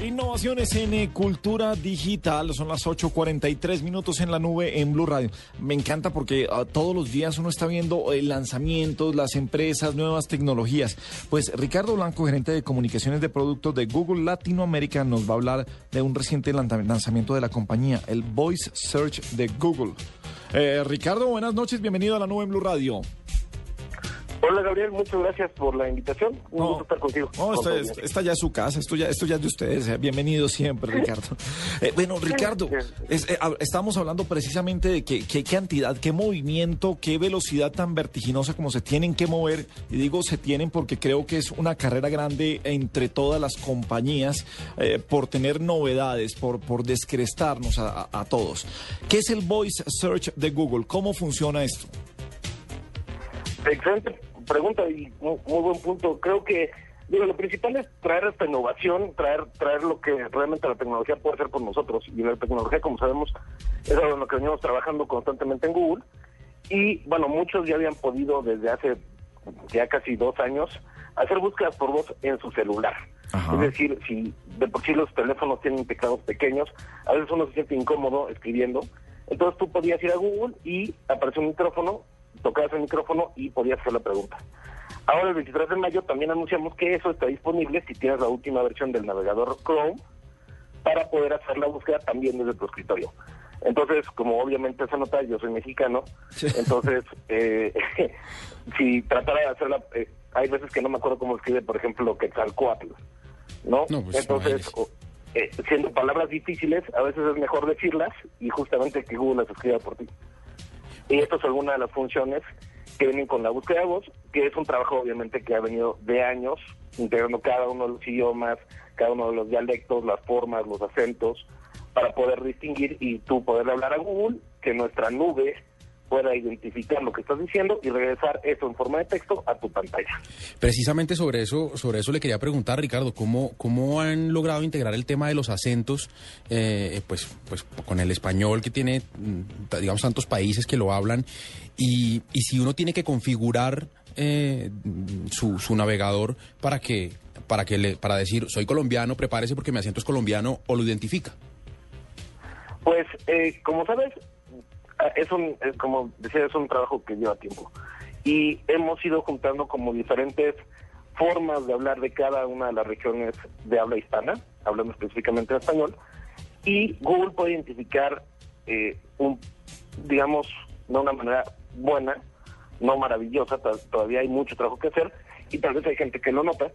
Innovaciones en eh, cultura digital, son las 8.43 minutos en la nube en Blue Radio. Me encanta porque ah, todos los días uno está viendo eh, lanzamientos, las empresas, nuevas tecnologías. Pues Ricardo Blanco, gerente de comunicaciones de productos de Google Latinoamérica, nos va a hablar de un reciente lanza- lanzamiento de la compañía, el Voice Search de Google. Eh, Ricardo, buenas noches, bienvenido a la nube en Blue Radio. Hola Gabriel, muchas gracias por la invitación. Un No. gusto estar contigo. No, esta, es- ya es su casa, esto ya, esto ya es de ustedes. eh. Bienvenido siempre, Ricardo. Eh, bueno, Ricardo, es- eh, estamos hablando precisamente de que- qué cantidad, qué movimiento, qué velocidad tan vertiginosa como se tienen que mover. Y digo se tienen porque creo que es una carrera grande entre todas las compañías eh, por tener novedades, por, por descrestarnos a, a- a todos. ¿Qué es el Voice Search de Google? ¿Cómo funciona esto? Excelente pregunta y muy, muy buen punto. Creo que digo, lo principal es traer esta innovación, traer traer lo que realmente la tecnología puede hacer por nosotros. Y la tecnología, como sabemos, es algo en lo que venimos trabajando constantemente en Google. Y bueno, muchos ya habían podido desde hace ya casi dos años hacer búsquedas por voz en su celular. Ajá. Es decir, si de por sí los teléfonos tienen teclados pequeños, a veces uno se siente incómodo escribiendo. Entonces tú podías ir a Google y apareció un micrófono, tocabas el micrófono y podías hacer la pregunta. Ahora el 23 de mayo también anunciamos que eso está disponible si tienes la última versión del navegador Chrome para poder hacer la búsqueda también desde tu escritorio. Entonces, como obviamente se nota, yo soy mexicano, entonces, eh, si tratara de hacerla, eh, hay veces que no me acuerdo cómo escribe, por ejemplo, Quetzalcoatl, ¿no? No, pues, entonces, imagínese. o- eh, siendo palabras difíciles, a veces es mejor decirlas y justamente que Google las escriba por ti. Y esto es alguna de las funciones que vienen con la búsqueda de voz, que es un trabajo obviamente que ha venido de años, integrando cada uno de los idiomas, cada uno de los dialectos, las formas, los acentos, para poder distinguir y tú poder hablar a Google, que nuestra nube pueda identificar lo que estás diciendo y regresar eso en forma de texto a tu pantalla. Precisamente sobre eso, sobre eso le quería preguntar, Ricardo, ¿cómo, cómo han logrado integrar el tema de los acentos, eh, pues, pues con el español que tiene, mm, digamos, tantos países que lo hablan, y, y si uno tiene que configurar eh, mm, su, su navegador para que, para que le, para decir soy colombiano, prepárese porque mi acento es colombiano o lo identifica. Pues, eh, como sabes, es un, como decía, es un trabajo que lleva tiempo. Y hemos ido juntando como diferentes formas de hablar de cada una de las regiones de habla hispana, hablando específicamente en español, y Google puede identificar eh, un, digamos, de una manera buena, no maravillosa, to- todavía hay mucho trabajo que hacer, y tal vez hay gente que lo nota,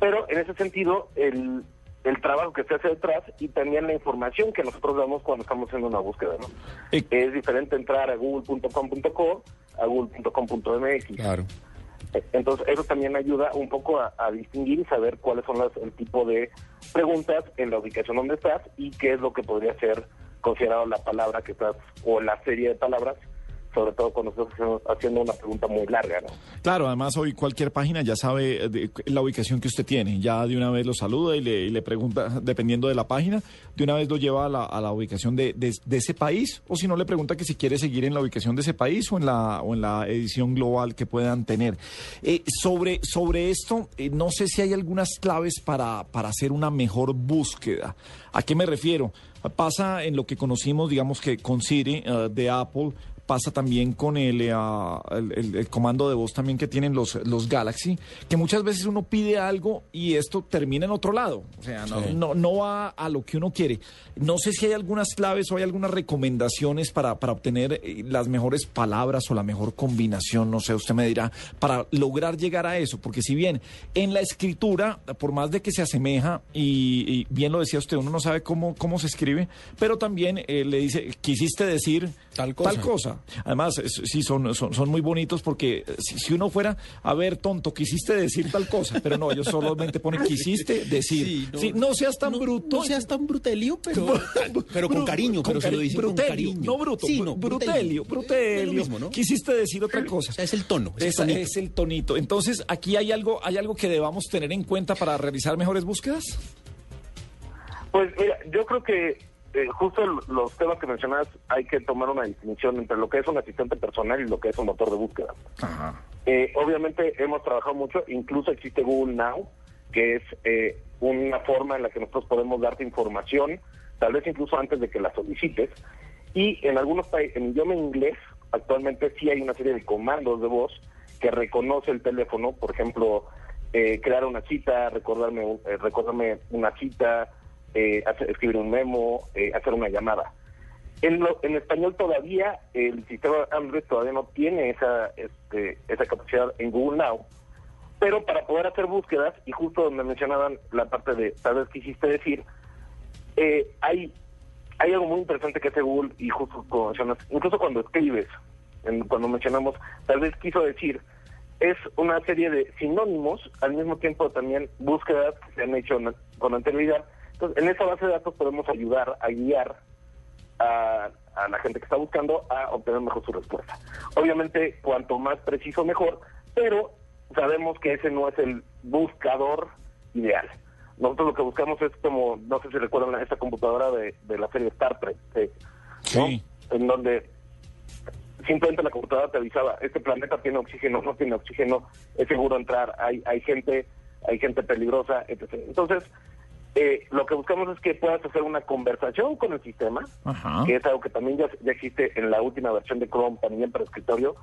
pero en ese sentido, el, el trabajo que se hace detrás y también la información que nosotros damos cuando estamos haciendo una búsqueda, ¿no? Es diferente entrar a google.com.co a google.com.mx. Claro. Entonces, eso también ayuda un poco a, a distinguir y saber cuáles son las, el tipo de preguntas en la ubicación donde estás y qué es lo que podría ser considerado la palabra que estás, o la serie de palabras, sobre todo cuando estás haciendo, una pregunta muy larga, ¿no? Claro, además hoy cualquier página ya sabe eh, la ubicación que usted tiene. Ya de una vez lo saluda y le, pregunta, dependiendo de la página, de una vez lo lleva a la, a la ubicación de, de- ese país. O si no, le pregunta que si quiere seguir en la ubicación de ese país o en la, o en la edición global que puedan tener. Eh, sobre, sobre esto, eh, no sé si hay algunas claves para, para hacer una mejor búsqueda. ¿A qué me refiero? Pasa en lo que conocimos, digamos que con Siri eh, de Apple pasa también con el, ah, el, comando de voz también que tienen los, los Galaxy, que muchas veces uno pide algo y esto termina en otro lado. O sea, no, Sí. no, no va a lo que uno quiere. No sé si hay algunas claves o hay algunas recomendaciones para, para obtener eh, las mejores palabras o la mejor combinación, no sé, usted me dirá, para lograr llegar a eso. Porque si bien en la escritura, por más de que se asemeja, y, y bien lo decía usted, uno no sabe cómo, cómo se escribe, pero también eh, le dice, quisiste decir Tal cosa. Tal cosa. Además, es- sí, son, son, son muy bonitos porque eh, si, si uno fuera, a ver, tonto, quisiste decir tal cosa, pero no, ellos solamente ponen quisiste decir. Sí, no, seas tan bruto. No seas tan brutelio, pero, pero con cariño, pero se lo cari- dicen con brutelio, cariño. No bruto, Sí, no, brutelio, brutelio. Lo mismo, ¿no? Quisiste decir otra cosa. O sea, es el tono, es el Esa- tonito. es el tonito. Entonces, aquí hay algo, hay algo que debamos tener en cuenta para realizar mejores búsquedas. Pues mira, yo creo que eh, justo el- los temas que mencionas hay que tomar una distinción entre lo que es un asistente personal y lo que es un motor de búsqueda. Eh, obviamente hemos trabajado mucho, incluso existe Google Now, que es eh, una forma en la que nosotros podemos darte información, tal vez incluso antes de que la solicites. Y en algunos países, en idioma inglés, actualmente sí hay una serie de comandos de voz que reconoce el teléfono, por ejemplo, eh, crear una cita, recordarme, eh, recordarme una cita, eh, escribir un memo, eh, hacer una llamada. En, lo- en español todavía el sistema Android todavía no tiene esa este, esa capacidad en Google Now, pero para poder hacer búsquedas y justo donde mencionaban la parte de tal vez quisiste decir, eh, hay hay algo muy interesante que hace Google y justo como mencionas, incluso cuando escribes, cuando mencionamos, tal vez quiso decir, es una serie de sinónimos, al mismo tiempo también búsquedas que se han hecho con anterioridad. Entonces, en esa base de datos podemos ayudar a guiar a, a la gente que está buscando a obtener mejor su respuesta. Obviamente, cuanto más preciso, mejor, pero sabemos que ese no es el buscador ideal. Nosotros lo que buscamos es como, no sé si recuerdan esta computadora de, de la serie Star Trek, ¿no? Sí. en donde simplemente la computadora te avisaba, este planeta tiene oxígeno, no tiene oxígeno, es seguro entrar, hay, hay gente, hay gente peligrosa, etc. Entonces, eh, lo que buscamos es que puedas hacer una conversación con el sistema, Ajá. que es algo que también ya, ya existe en la última versión de Chrome, también para escritorio,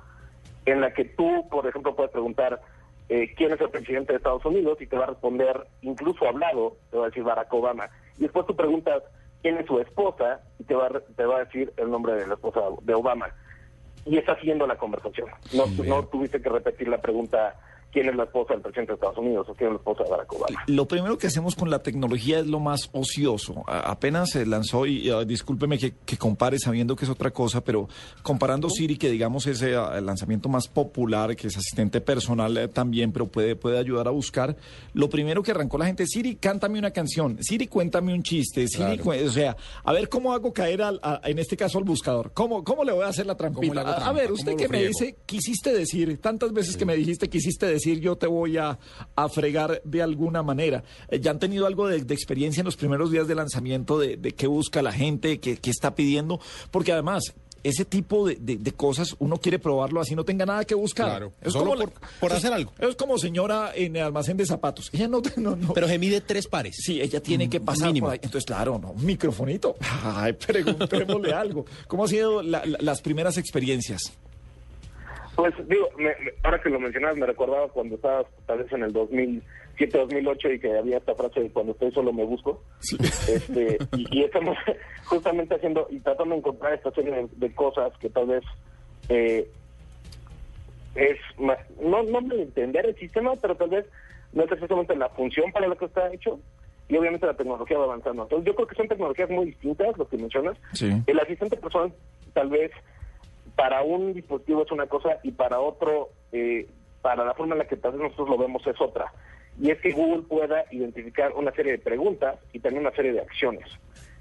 en la que tú, por ejemplo, puedes preguntar eh, quién es el presidente de Estados Unidos y te va a responder, incluso hablado, te va a decir Barack Obama. Y después tú preguntas quién es su esposa y te va, a te va a decir el nombre de la esposa de Obama. Y está siguiendo la conversación. No, no tuviste que repetir la pregunta quién es la esposa del presidente de Estados Unidos o quién es la esposa de Barack Obama. Lo primero que hacemos con la tecnología es lo más ocioso. A- apenas se lanzó, y discúlpeme que, que compare sabiendo que es otra cosa, pero comparando Siri, que digamos es eh, el lanzamiento más popular, que es asistente personal eh, también, pero puede, puede ayudar a buscar, lo primero que arrancó la gente, Siri, cántame una canción, Siri, cuéntame un chiste, Siri, Claro. o sea, a ver cómo hago caer, al, a- en este caso, al buscador. ¿Cómo, cómo le voy a hacer la ¿Cómo trampita? A- ver, ¿Cómo usted que me dice, quisiste decir, tantas veces que me dijiste, quisiste decir, yo te voy a, a fregar de alguna manera. Eh, ¿Ya han tenido algo de, de experiencia en los primeros días de lanzamiento de, de qué busca la gente, qué, qué está pidiendo? Porque además, ese tipo de, de- de cosas uno quiere probarlo así no tenga nada que buscar. Claro, solo la- por- por hacer algo. Es como señora en el almacén de zapatos. Ella no, no, no. Pero se mide tres pares. Sí, ella tiene que pasar mínimo. por ahí. Entonces, claro, no, un microfonito. Ay, preguntémosle algo. ¿Cómo han sido la- la- las primeras experiencias? Pues digo, me- ahora que lo mencionabas, me recordaba cuando estabas tal vez en el 2007, 2008 y que había esta frase de cuando estoy solo me busco. Este, y, y estamos justamente haciendo y tratando de encontrar esta serie de, de cosas que tal vez eh, es ma- no, no de entender el sistema, pero tal vez no es exactamente la función para la que está hecho. Y obviamente la tecnología va avanzando. Entonces yo creo que son tecnologías muy distintas, lo que mencionas. Sí. El asistente personal tal vez para un dispositivo es una cosa y para otro, eh, para la forma en la que tal vez nosotros lo vemos es otra. Y es que Google pueda identificar una serie de preguntas y también una serie de acciones.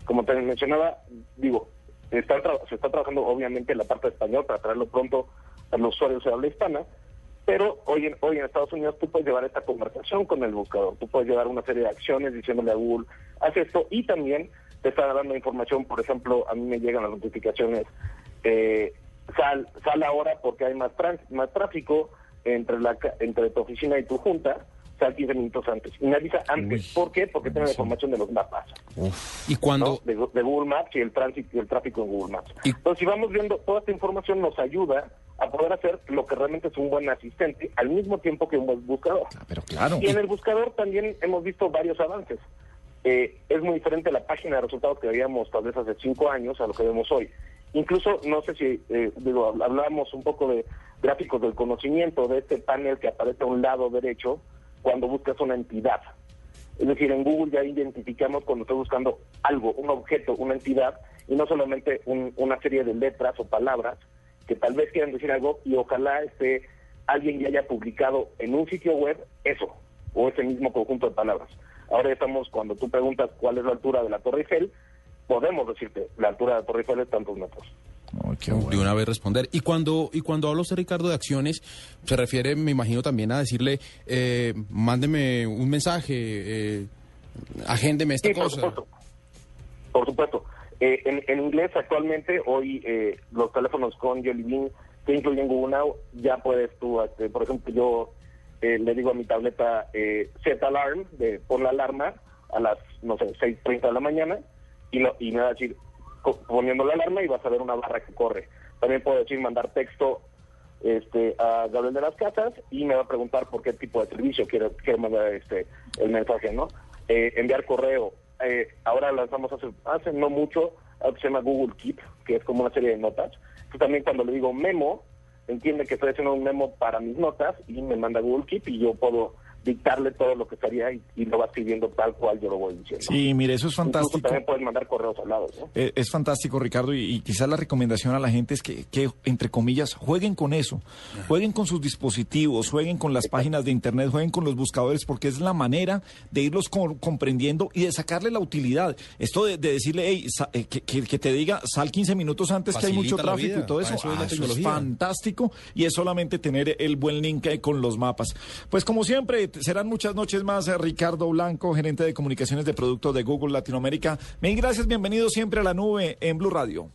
Como te mencionaba, digo, se está trabajando obviamente en la parte de español para traerlo pronto a los usuarios de habla hispana, pero hoy en, hoy en Estados Unidos tú puedes llevar esta conversación con el buscador, tú puedes llevar una serie de acciones diciéndole a Google, haz esto, y también te está dando información, por ejemplo, a mí me llegan las notificaciones, eh, sal, sal ahora porque hay más, trans- más tráfico entre, la, ca- entre tu oficina y tu junta, sal 15 minutos antes. Y me avisa antes, ¿por qué? Porque tiene la información de los mapas. Y cuando... ¿no? de, de Google Maps y el tránsito y el tráfico en Gooble Maps. Y- Entonces, si vamos viendo toda esta información nos ayuda a poder hacer lo que realmente es un buen asistente al mismo tiempo que un buen buscador. Ah, pero claro. Y en el buscador también hemos visto varios avances. Eh, es muy diferente la página de resultados que veíamos tal vez hace cinco años a lo que vemos hoy. Incluso, no sé si, eh, digo, hab- hablábamos un poco de gráficos del conocimiento, de este panel que aparece a un lado derecho cuando buscas una entidad. Es decir, en Google ya identificamos cuando estoy buscando algo, un objeto, una entidad, y no solamente un- una serie de letras o palabras que tal vez quieran decir algo y ojalá esté alguien ya haya publicado en un sitio web eso, o ese mismo conjunto de palabras. Ahora estamos, cuando tú preguntas cuál es la altura de la Torre Eiffel, podemos decirte, la altura de la Torre Eiffel es tantos metros. Oh, qué De una vez responder. Y cuando, y cuando habla usted, Ricardo, de acciones, se refiere, me imagino, también a decirle, eh, mándeme un mensaje, eh, agéndeme esta Sí, por cosa. supuesto. Por supuesto. Eh, en, en inglés actualmente, hoy eh, los teléfonos con Jelly Bean que incluyen Google Now, ya puedes tú, este, por ejemplo, yo eh, le digo a mi tableta eh, set alarm, de pon la alarma a las, no sé, 6.30 de la mañana y, lo- y me va a decir, poniendo la alarma y vas a ver una barra que corre. También puedo decir mandar texto este, a Gabriel de las Casas y me va a preguntar por qué tipo de servicio quiero, quiero mandar este, el mensaje, ¿no? Eh, enviar correo. Eh, ahora lanzamos hace, hace no mucho algo que se llama Google Keep, que es como una serie de notas. Entonces también cuando le digo memo, entiende que estoy haciendo un memo para mis notas y me manda Google Keep y yo puedo dictarle todo lo que estaría y, y lo va escribiendo tal cual yo lo voy diciendo. Sí, mire, eso es Incluso fantástico. también puedes mandar correos hablados, ¿no? Eh, Es fantástico, Ricardo, y, y quizás la recomendación a la gente es que, que, entre comillas, jueguen con eso, jueguen con sus dispositivos, jueguen con las páginas de Internet, jueguen con los buscadores, porque es la manera de irlos co- comprendiendo y de sacarle la utilidad. Esto de, de decirle, hey, sa- eh, que, que- que te diga, sal 15 minutos antes que hay mucho tráfico vida, y todo eso, es ah, eso es tecnología. fantástico y es solamente tener el buen link ahí con los mapas. Pues como siempre, serán muchas noches más. eh, Ricardo Blanco, gerente de comunicaciones de productos de Google Latinoamérica. Mil gracias, bienvenido siempre a la nube en Blue Radio.